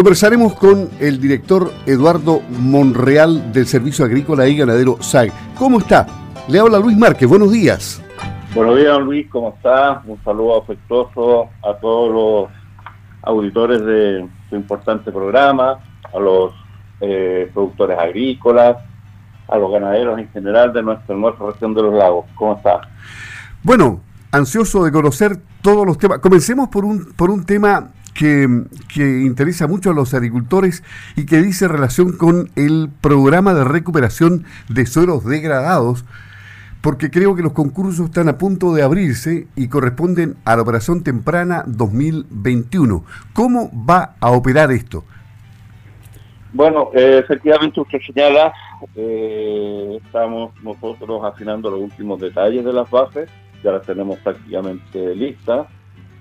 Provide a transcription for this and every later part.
Conversaremos con el director Eduardo Monreal del Servicio Agrícola y Ganadero SAG. ¿Cómo está? Le habla Luis Márquez, buenos días. Buenos días, Luis, ¿cómo está? Un saludo afectuoso a todos los auditores de su importante programa, a los eh, productores agrícolas, a los ganaderos en general de nuestra, nuestra región de los lagos. ¿Cómo está? Bueno, ansioso de conocer todos los temas. Comencemos por un, por un tema que, interesa mucho a los agricultores y que dice relación con el programa de recuperación de suelos degradados, porque creo que los concursos están a punto de abrirse y corresponden a la operación temprana 2021. ¿Cómo va a operar esto? Bueno, eh, efectivamente usted señala, eh, estamos nosotros afinando los últimos detalles de las bases, ya las tenemos prácticamente listas,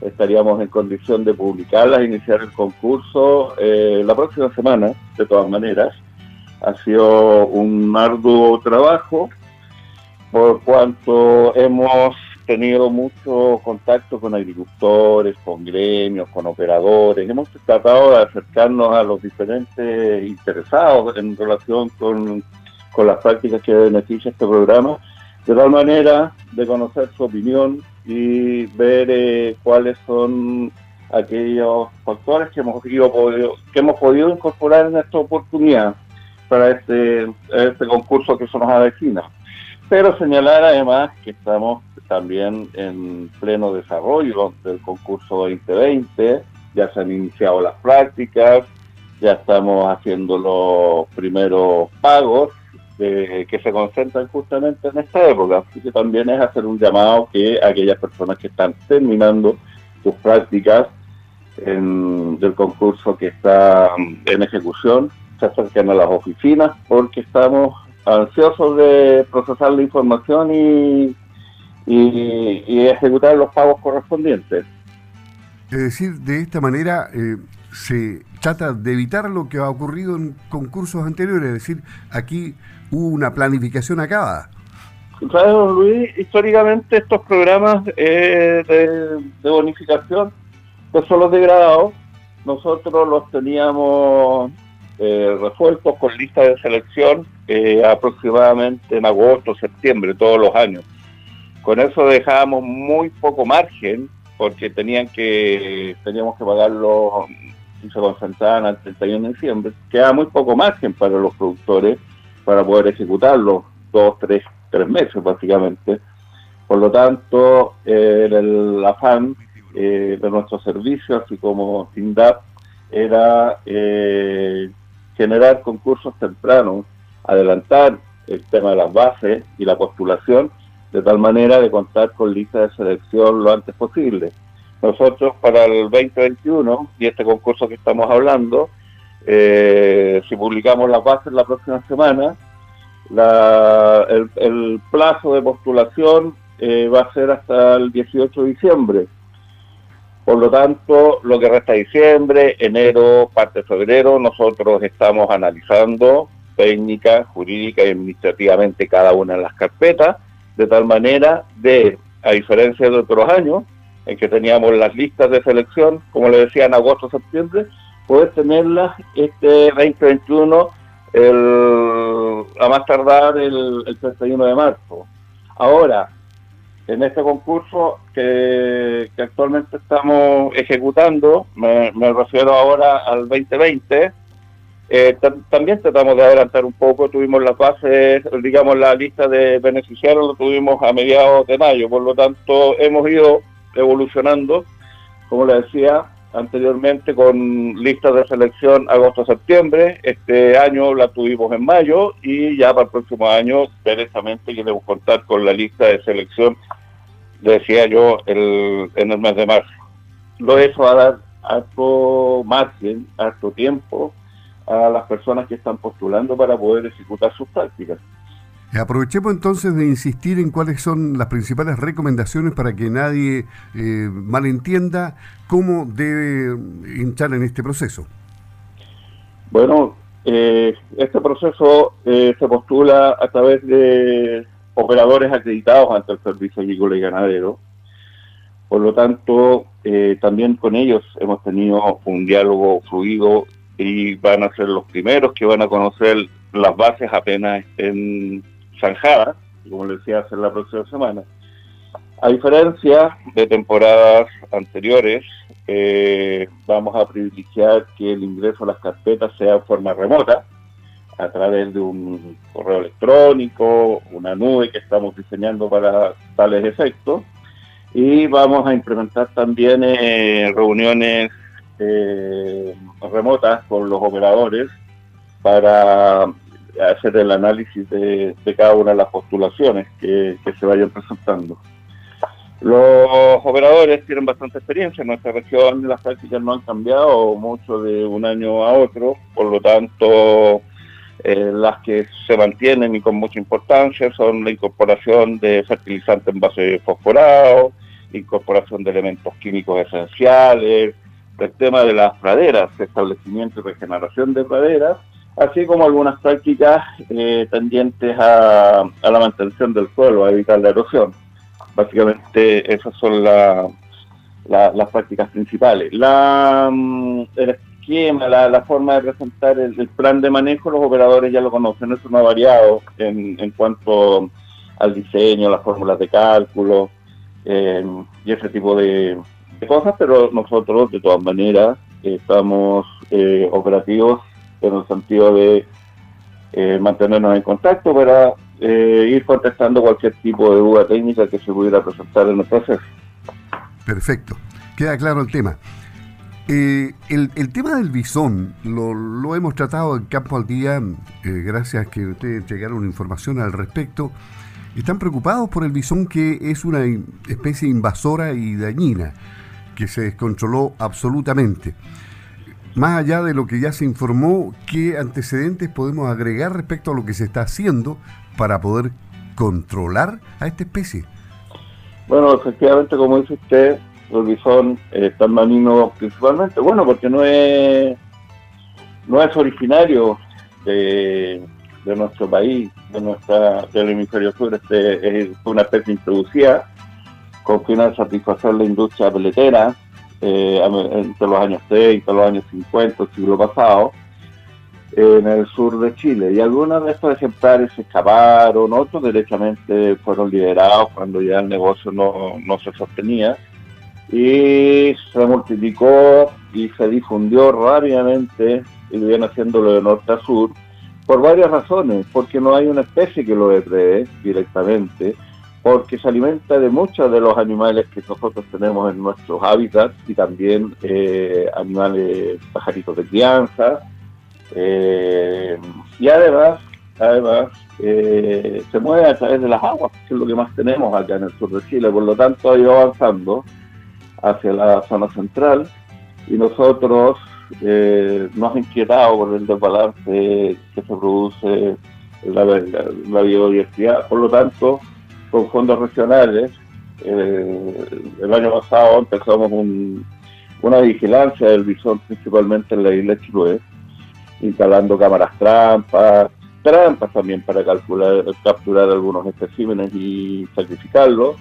estaríamos en condición de publicarlas, iniciar el concurso eh, la próxima semana, de todas maneras. Ha sido un arduo trabajo, por cuanto hemos tenido mucho contacto con agricultores, con gremios, con operadores. Hemos tratado de acercarnos a los diferentes interesados en relación con, las prácticas que beneficia este programa, de tal manera de conocer su opinión y ver eh, cuáles son aquellos factores que hemos, podido, que hemos podido incorporar en esta oportunidad para este, este concurso que se nos avecina. Pero señalar además que estamos también en pleno desarrollo del concurso 2020, ya se han iniciado las prácticas, ya estamos haciendo los primeros pagos que se concentran justamente en esta época. Así que también es hacer un llamado que aquellas personas que están terminando sus prácticas del concurso que está en ejecución se acerquen a las oficinas porque estamos ansiosos de procesar la información y, y, ejecutar los pagos correspondientes. Es decir, de esta manera eh, trata de evitar lo que ha ocurrido en concursos anteriores, es decir, aquí hubo una planificación acabada. Claro, Luis, históricamente estos programas eh, de, bonificación pues son los degradados. Nosotros los teníamos eh, resueltos con lista de selección eh, aproximadamente en agosto, septiembre, todos los años. Con eso dejábamos muy poco margen porque tenían que teníamos que pagarlo si se concentraban al 31 de diciembre. Quedaba muy poco margen para los productores para poder ejecutarlo, dos, tres, tres meses básicamente. Por lo tanto, eh, el afán eh, de nuestro servicio, así como SINDAP, era eh, generar concursos tempranos, adelantar el tema de las bases y la postulación, de tal manera de contar con lista de selección lo antes posible. Nosotros para el 2021 y este concurso que estamos hablando, eh, si publicamos las bases la próxima semana, el, plazo de postulación eh, va a ser hasta el 18 de diciembre. Por lo tanto, lo que resta diciembre, enero, parte de febrero, nosotros estamos analizando técnica, jurídica y administrativamente cada una de las carpetas, de tal manera de, a diferencia de otros años, en que teníamos las listas de selección, como le decía, en agosto, septiembre, poder tenerlas este 2021 el, a más tardar el, el 31 de marzo. Ahora, en este concurso que, actualmente estamos ejecutando, me, refiero ahora al 2020, eh, también tratamos de adelantar un poco, tuvimos las bases, digamos la lista de beneficiarios lo tuvimos a mediados de mayo, por lo tanto hemos ido evolucionando, como le decía anteriormente, con listas de selección agosto-septiembre, este año la tuvimos en mayo y ya para el próximo año directamente queremos contar con la lista de selección, decía yo, el, en el mes de marzo. Lo eso va a dar harto margen, harto tiempo a las personas que están postulando para poder ejecutar sus prácticas. Aprovechemos entonces de insistir en cuáles son las principales recomendaciones para que nadie eh, malentienda cómo debe entrar en este proceso. Bueno, eh, este proceso eh, se postula a través de operadores acreditados ante el Servicio Agrícola y Ganadero. Por lo tanto, también con ellos hemos tenido un diálogo fluido y van a ser los primeros que van a conocer las bases apenas estén zanjadas, como les decía, hacer la próxima semana. A diferencia de temporadas anteriores, eh, vamos a privilegiar que el ingreso a las carpetas sea de forma remota, a través de un correo electrónico, una nube que estamos diseñando para tales efectos. Y vamos a implementar también eh, reuniones eh, remotas con los operadores para hacer el análisis de, cada una de las postulaciones que, se vayan presentando. Los operadores tienen bastante experiencia en nuestra región, las prácticas no han cambiado mucho de un año a otro, por lo tanto eh, las que se mantienen y con mucha importancia son la incorporación de fertilizantes en base fosforado, incorporación de elementos químicos esenciales, el tema de las praderas, establecimiento y regeneración de praderas, así como algunas prácticas eh, tendientes a, la mantención del suelo, a evitar la erosión. Básicamente esas son las prácticas principales. La, mm, el esquema, la, forma de presentar el, plan de manejo, los operadores ya lo conocen, eso no ha variado en, en cuanto al diseño, las fórmulas de cálculo eh, y ese tipo de, cosas, pero nosotros de todas maneras estamos eh, operativos en el sentido de eh, mantenernos en contacto para eh, ir contestando cualquier tipo de duda técnica que se pudiera presentar en el proceso. Perfecto, queda claro el tema. el, el, tema del bisón lo, lo, hemos tratado en campo al día, gracias a que ustedes llegaron información al respecto. Están preocupados por el bisón que es una especie invasora y dañina que se descontroló absolutamente. Más allá de lo que ya se informó, ¿qué antecedentes podemos agregar respecto a lo que se está haciendo para poder controlar a esta especie? Bueno, efectivamente, como dice usted, el bisón eh, está en principalmente, bueno, porque no es, no es originario de, nuestro país, de nuestra, del hemisferio sur, este, es una especie introducida con final de satisfacer la industria peletera eh, entre los años 30, los años 50, el siglo pasado, en el sur de Chile. Y algunos de estos ejemplares se escaparon, otros derechamente fueron liberados cuando ya el negocio no, no se sostenía. Y se multiplicó y se difundió rápidamente, y viene haciéndolo de norte a sur, por varias razones, porque no hay una especie que lo deprede directamente, porque se alimenta de muchos de los animales que nosotros tenemos en nuestros hábitats y también eh, animales pajaritos de crianza. Eh, y además, además eh, se mueve a través de las aguas, que es lo que más tenemos acá en el sur de Chile. Por lo tanto, ha ido avanzando hacia la zona central y nosotros nos ha inquietado por el desbalance que se produce en la biodiversidad. Por lo tanto, con fondos regionales. Eh, el año pasado empezamos una vigilancia del bisón principalmente en la isla de instalando cámaras trampas, trampas también para capturar algunos especímenes y sacrificarlos.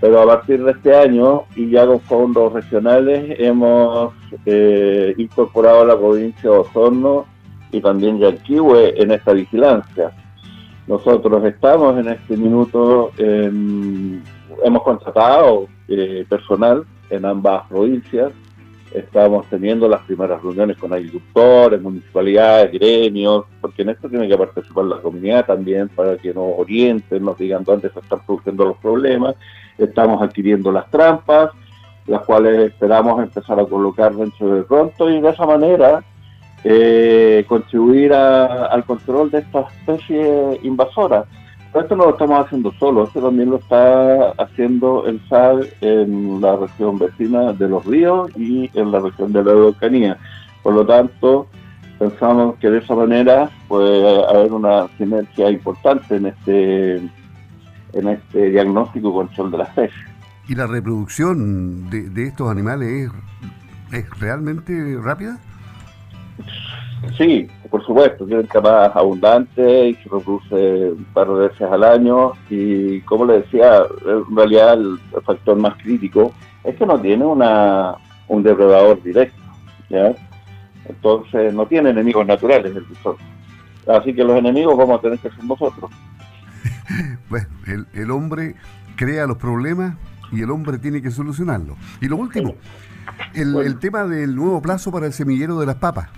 Pero a partir de este año y ya con fondos regionales hemos eh, incorporado a la provincia de Osorno y también Yanquihue en esta vigilancia. Nosotros estamos en este minuto, hemos contratado eh, personal en ambas provincias, estamos teniendo las primeras reuniones con agricultores, municipalidades, gremios, porque en esto tiene que participar la comunidad también para que nos orienten, nos digan dónde se están produciendo los problemas. Estamos adquiriendo las trampas, las cuales esperamos empezar a colocar dentro de pronto y de esa manera eh, contribuir al control de esta especie invasora. Pero esto no lo estamos haciendo solo, esto también lo está haciendo el SAD en la región vecina de los ríos y en la región de la Araucanía. Por lo tanto, pensamos que de esa manera puede haber una sinergia importante en este en este diagnóstico y control de la especie. ¿Y la reproducción de, de estos animales es, es realmente rápida? Sí, por supuesto, tienen capas abundante y se reproduce un par de veces al año y como le decía, en realidad el, factor más crítico es que no tiene una, un depredador directo, ¿ya? Entonces no tiene enemigos naturales el visor. Así que los enemigos vamos a tener que ser nosotros. bueno, el, el hombre crea los problemas y el hombre tiene que solucionarlos. Y lo último, el, tema del nuevo plazo para el semillero de las papas.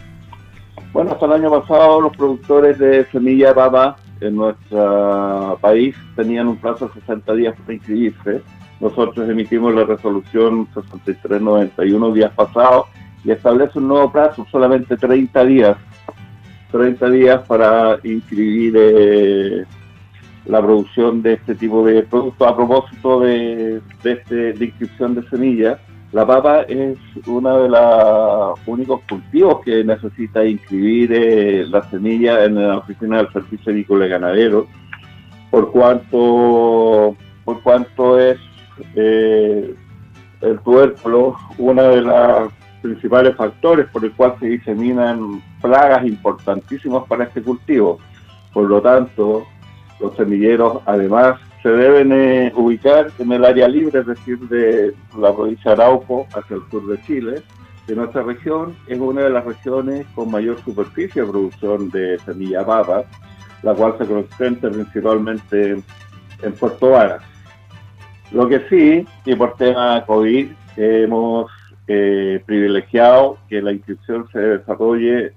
Bueno, hasta el año pasado los productores de semilla de papa en nuestro país tenían un plazo de 60 días para inscribirse. Nosotros emitimos la resolución 6391 días pasados y establece un nuevo plazo, solamente 30 días. 30 días para inscribir eh, la producción de este tipo de productos. A propósito de, de, este, de inscripción de semillas, la papa es uno de los únicos cultivos que necesita inscribir eh, la semilla en la oficina del servicio agrícola y ganadero, por cuanto, por cuanto es eh, el tubérculo uno de los principales factores por el cual se diseminan plagas importantísimas para este cultivo. Por lo tanto, los semilleros además se deben eh, ubicar en el área libre, es decir, de la provincia de Arauco hacia el sur de Chile. De nuestra región es una de las regiones con mayor superficie de producción de semilla papa, la cual se concentra principalmente en Puerto Varas. Lo que sí, y por tema COVID, hemos eh, privilegiado que la inscripción se desarrolle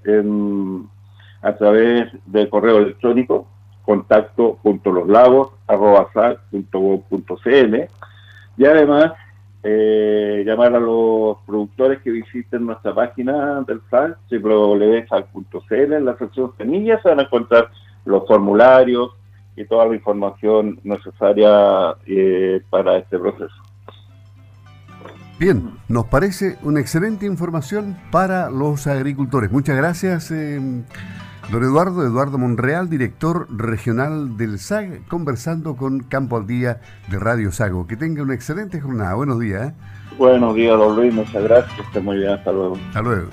a través del correo electrónico contacto.loslagos.cl y además eh, llamar a los productores que visiten nuestra página del SAC, www.sal.cl, en la sección semillas se van a encontrar los formularios y toda la información necesaria eh, para este proceso. Bien, nos parece una excelente información para los agricultores. Muchas gracias. Eh, Don Eduardo, Eduardo Monreal, director regional del SAG, conversando con Campo al Día de Radio Sago. Que tenga una excelente jornada. Buenos días. ¿eh? Buenos días, don Luis. Muchas gracias. Que esté muy bien. Hasta luego. Hasta luego.